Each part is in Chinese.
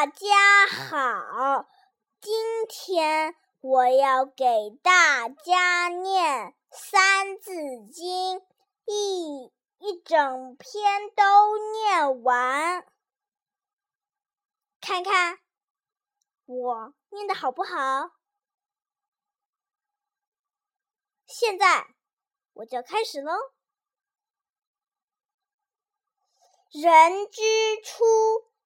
大家好，今天我要给大家念《三字经》，一一整篇都念完，看看我念的好不好？现在我就开始喽。人之初，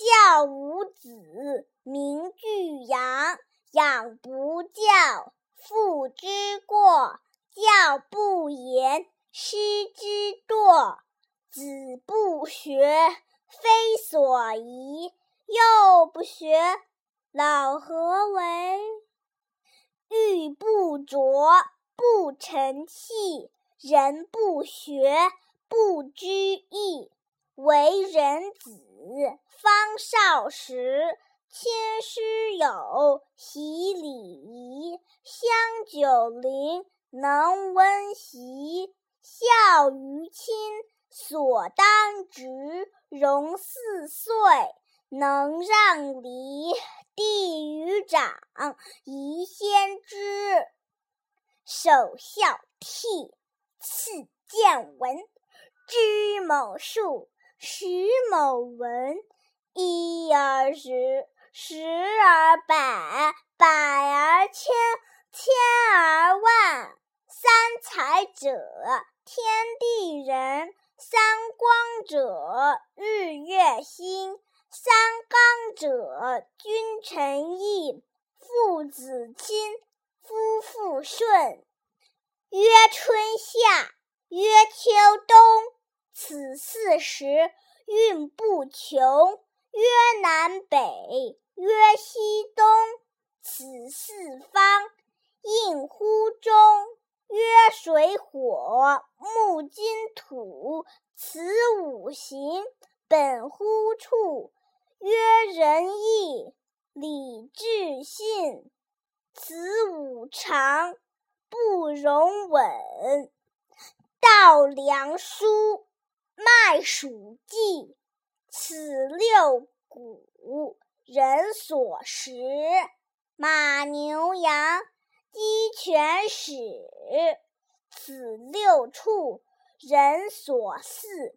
教五子，名俱扬。养不教，父之过；教不严，师之惰。子不学，非所宜；幼不学，老何为？玉不琢，不成器；人不学，不知义。为人子，方少时，亲师友，习礼仪，香九龄，能温席。孝于亲，所当执；融四岁，能让梨。弟于长，宜先知。首孝悌，次见闻，知某数。识某文，一而十，十而百，百而千，千而万。三才者，天地人；三光者，日月星；三纲者，君臣义。父子亲，夫妇顺。曰春夏，曰秋冬。此四时运不穷，曰南北，曰西东。此四方应乎中，曰水火木金土。此五行本乎处，曰仁义礼智信。此五常不容紊，稻粱菽。麦黍稷，此六谷，人所食；马牛羊，鸡犬豕，此六畜，人所饲。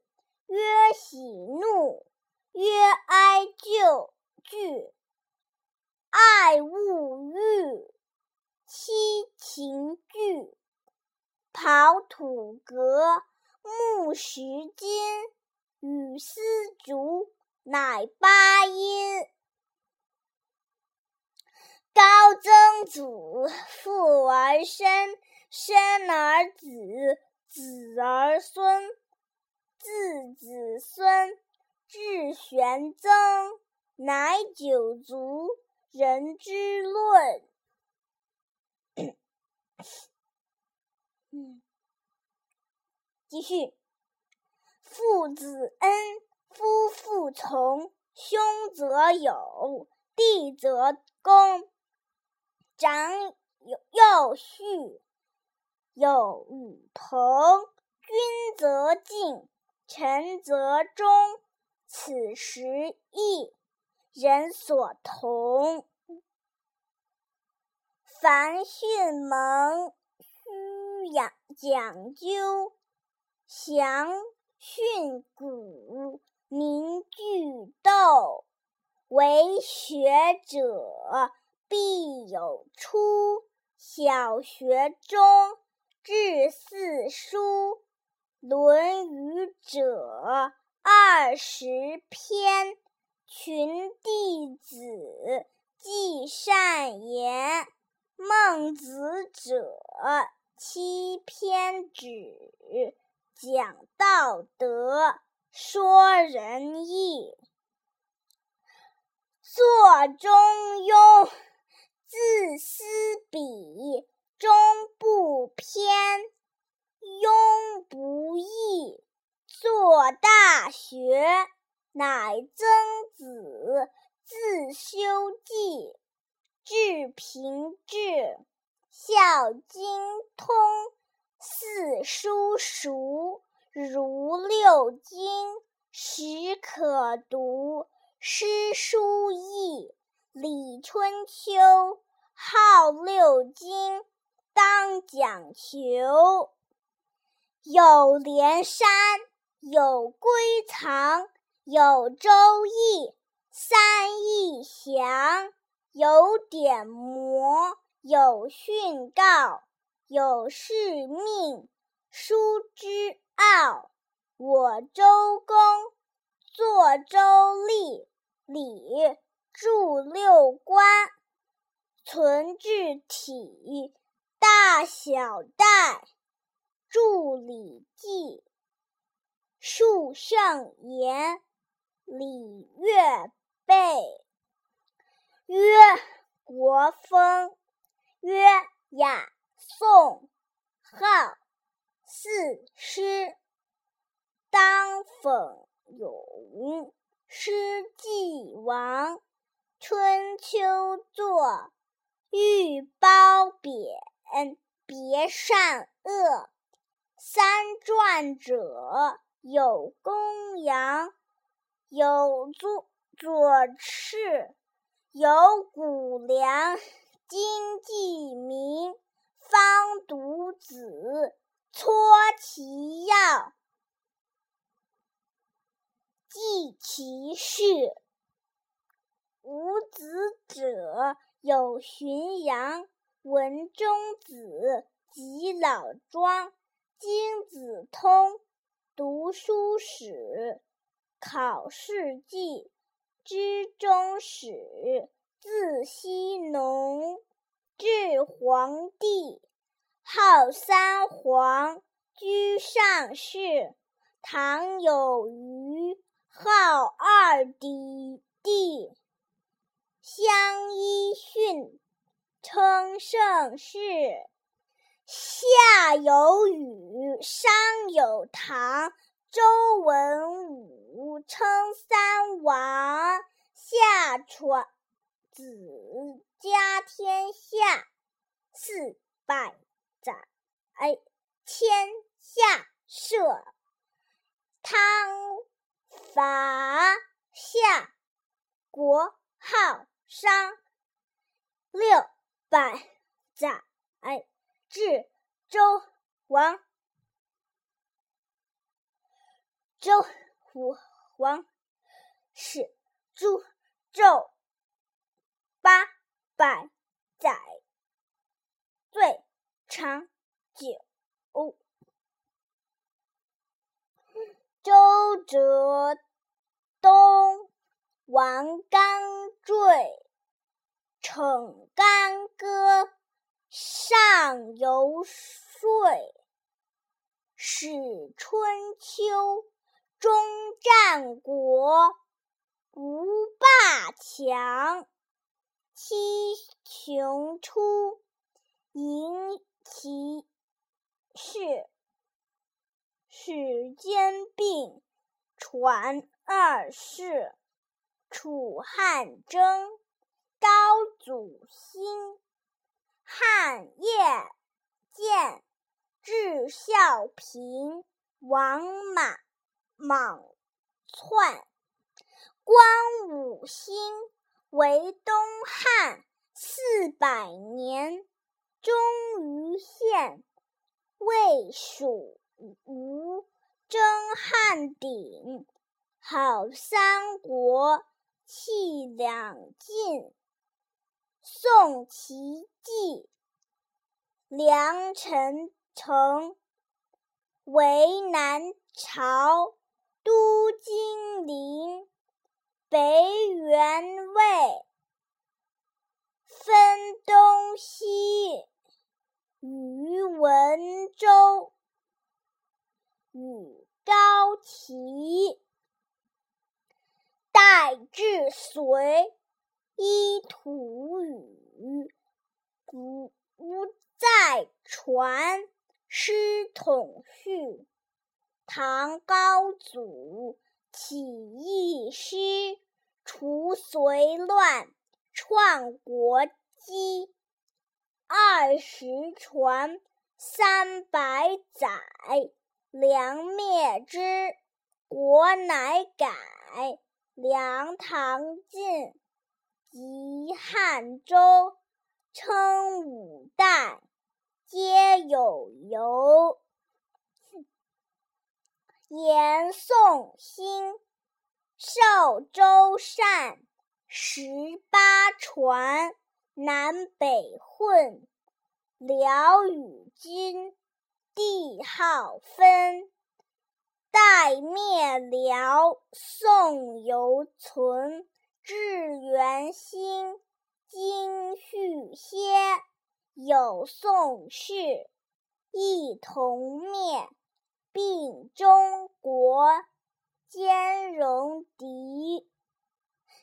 曰喜怒，曰哀疚惧，爱恶欲，七情具，刨土革。木石金，雨丝竹，乃八音。高曾祖父而身，身而子，子而孙，自子孙至玄曾，乃九族，人之论。嗯。继续，父子恩，夫妇从，兄则友，弟则恭，长幼幼序，友与朋，君则敬，臣则忠。此十义，人所同。凡训蒙，须养讲究。详训诂，明句读。为学者，必有初。小学中，至四书。《论语》者二十篇。群弟子，记善言。孟子者七篇止。讲道德，说仁义，做中庸，自思彼终不偏，庸不义，做大学，乃曾子，自修记，至平治，孝经通。四书熟，如六经，始可读。诗书易，礼春秋，号六经，当讲求。有连山，有归藏，有周易，三易详，有典谟，有训告，有事命，书之奥。我周公作周历。礼著六官，存治体，大小代，著《礼记》，述圣言，礼乐备。曰国风，曰雅宋，号四诗，当讽咏。诗既亡，春秋作，欲褒贬，别善恶。三传者，有公羊，有左左赤，有谷梁，今既明，方读子，撮其要。记其事。无子者，有荀扬、文中子及老庄。经子通，读书史，考试记，知中史，字希农，至皇帝，号三皇，居上世。唐有虞。号二帝，帝相揖逊，称盛世。夏有禹，商有唐，周文武，称三王。夏传子家天下，四百载，天下社。汤。伐夏国号商，六百载至周王，周武王始诛纣，八百载最长久。周泽东，王刚坠，逞干戈，上游说。始春秋，终战国，无霸强。七雄出，迎其事。史兼并，传二世。楚汉争，高祖兴。汉业建，至孝平。王莽莽篡。光武兴，为东汉四百年，终于献，魏蜀。吴争汉鼎，好三国，弃两晋。宋齐晋，梁陈城，为南朝，都金陵，北元魏，分东西，于文州。与高齐，代隋，依土语，古无再传。师统序，唐高祖起义师，除隋乱，创国基。二十传，三百载，梁灭之，国乃改。梁唐晋，及汉周，称五代，皆有由。延宋兴，寿周善，十八传，南北混，辽与金，帝号分。代灭辽，宋犹存。至元兴，今续歇。有宋氏，一同灭。并中国，兼容敌。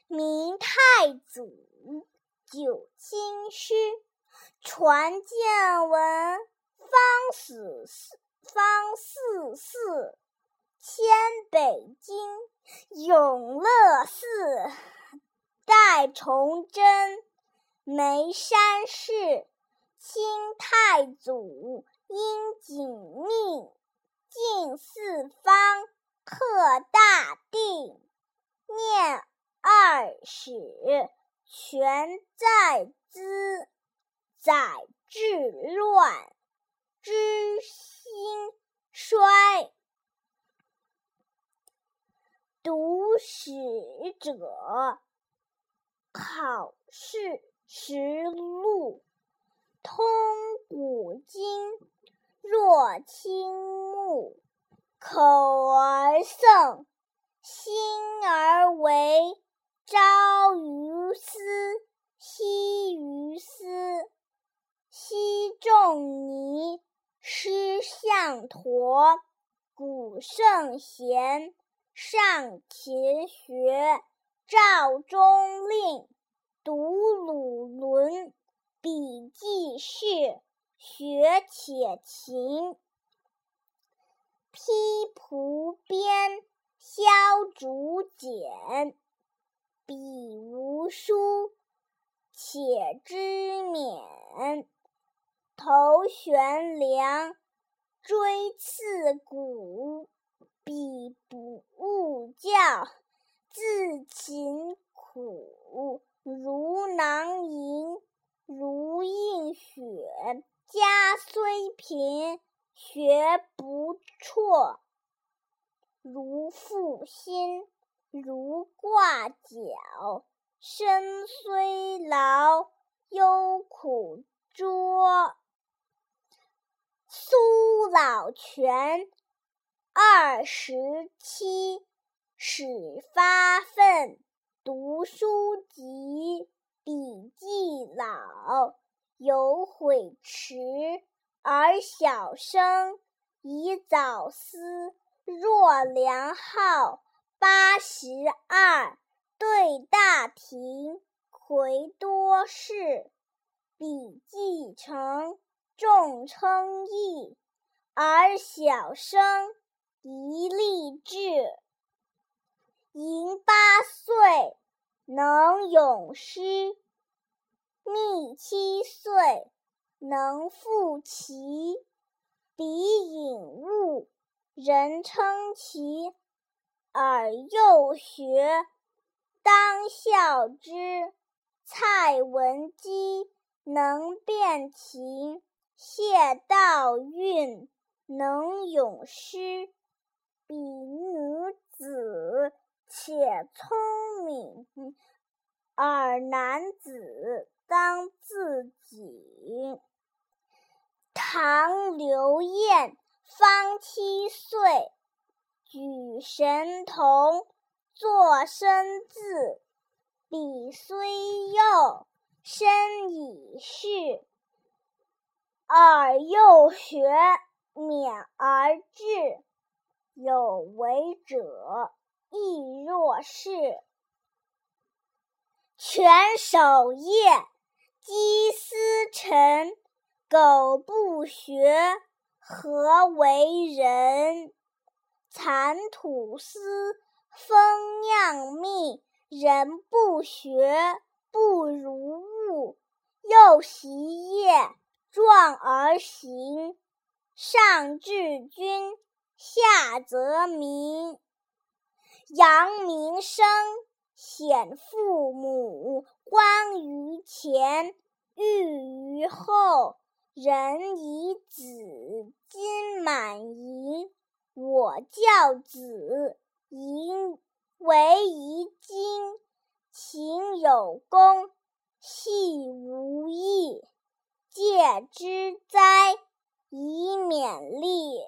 明太祖，九卿师，传见闻，方死方四寺，迁北京永乐寺。代崇祯，眉山市，清太祖因景命。进四方，克大定，念二史，全在兹，载治乱，知兴衰。读史者，考试实录，通古今。若轻目，口而诵，心而为。朝于斯，夕于斯。昔仲尼，师向陀，古圣贤，上勤学。赵中令，读鲁论，笔记事。学且勤，披蒲编，削竹简，笔无书，且知勉。头悬梁，锥刺股，彼不误教，自勤苦，如囊萤，如映雪。家虽贫，学不辍；如负薪，如挂角。身虽劳，忧苦卓。苏老泉，二十七，始发愤，读书籍，笔记老。有悔迟而小生，以早思。若良好八十二，对大廷，魁多士。笔记成，众称义，而小生一立志。寅八岁，能咏诗。密七岁，能赋棋，彼引物，人称奇。尔幼学，当效之。蔡文姬能辨琴，谢道韫能咏诗。彼女子，且聪明，尔男子。当自警。唐刘晏方七岁，举神童，作生字。笔虽幼，身已仕。尔幼学，勉而志，有为者亦若是。全守业。积思成，苟不学，何为人？蚕吐丝，蜂酿蜜，人不学不如物。又习业，壮而行。上至君，下则民。扬名声，显父母。观于前，裕于后。人以子，金满盈。我教子，淫为宜今。勤有功，戏无益。戒之哉，以勉励。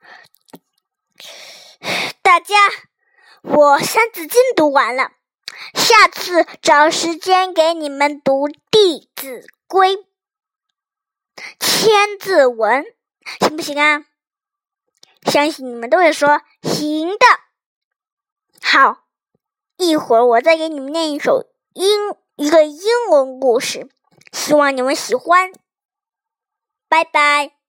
大家，我《三字经》读完了，下次找时间给你们读《弟子规》千字文，行不行啊？相信你们都会说行的。好，一会儿我再给你们念一首英一个英文故事，希望你们喜欢。拜拜。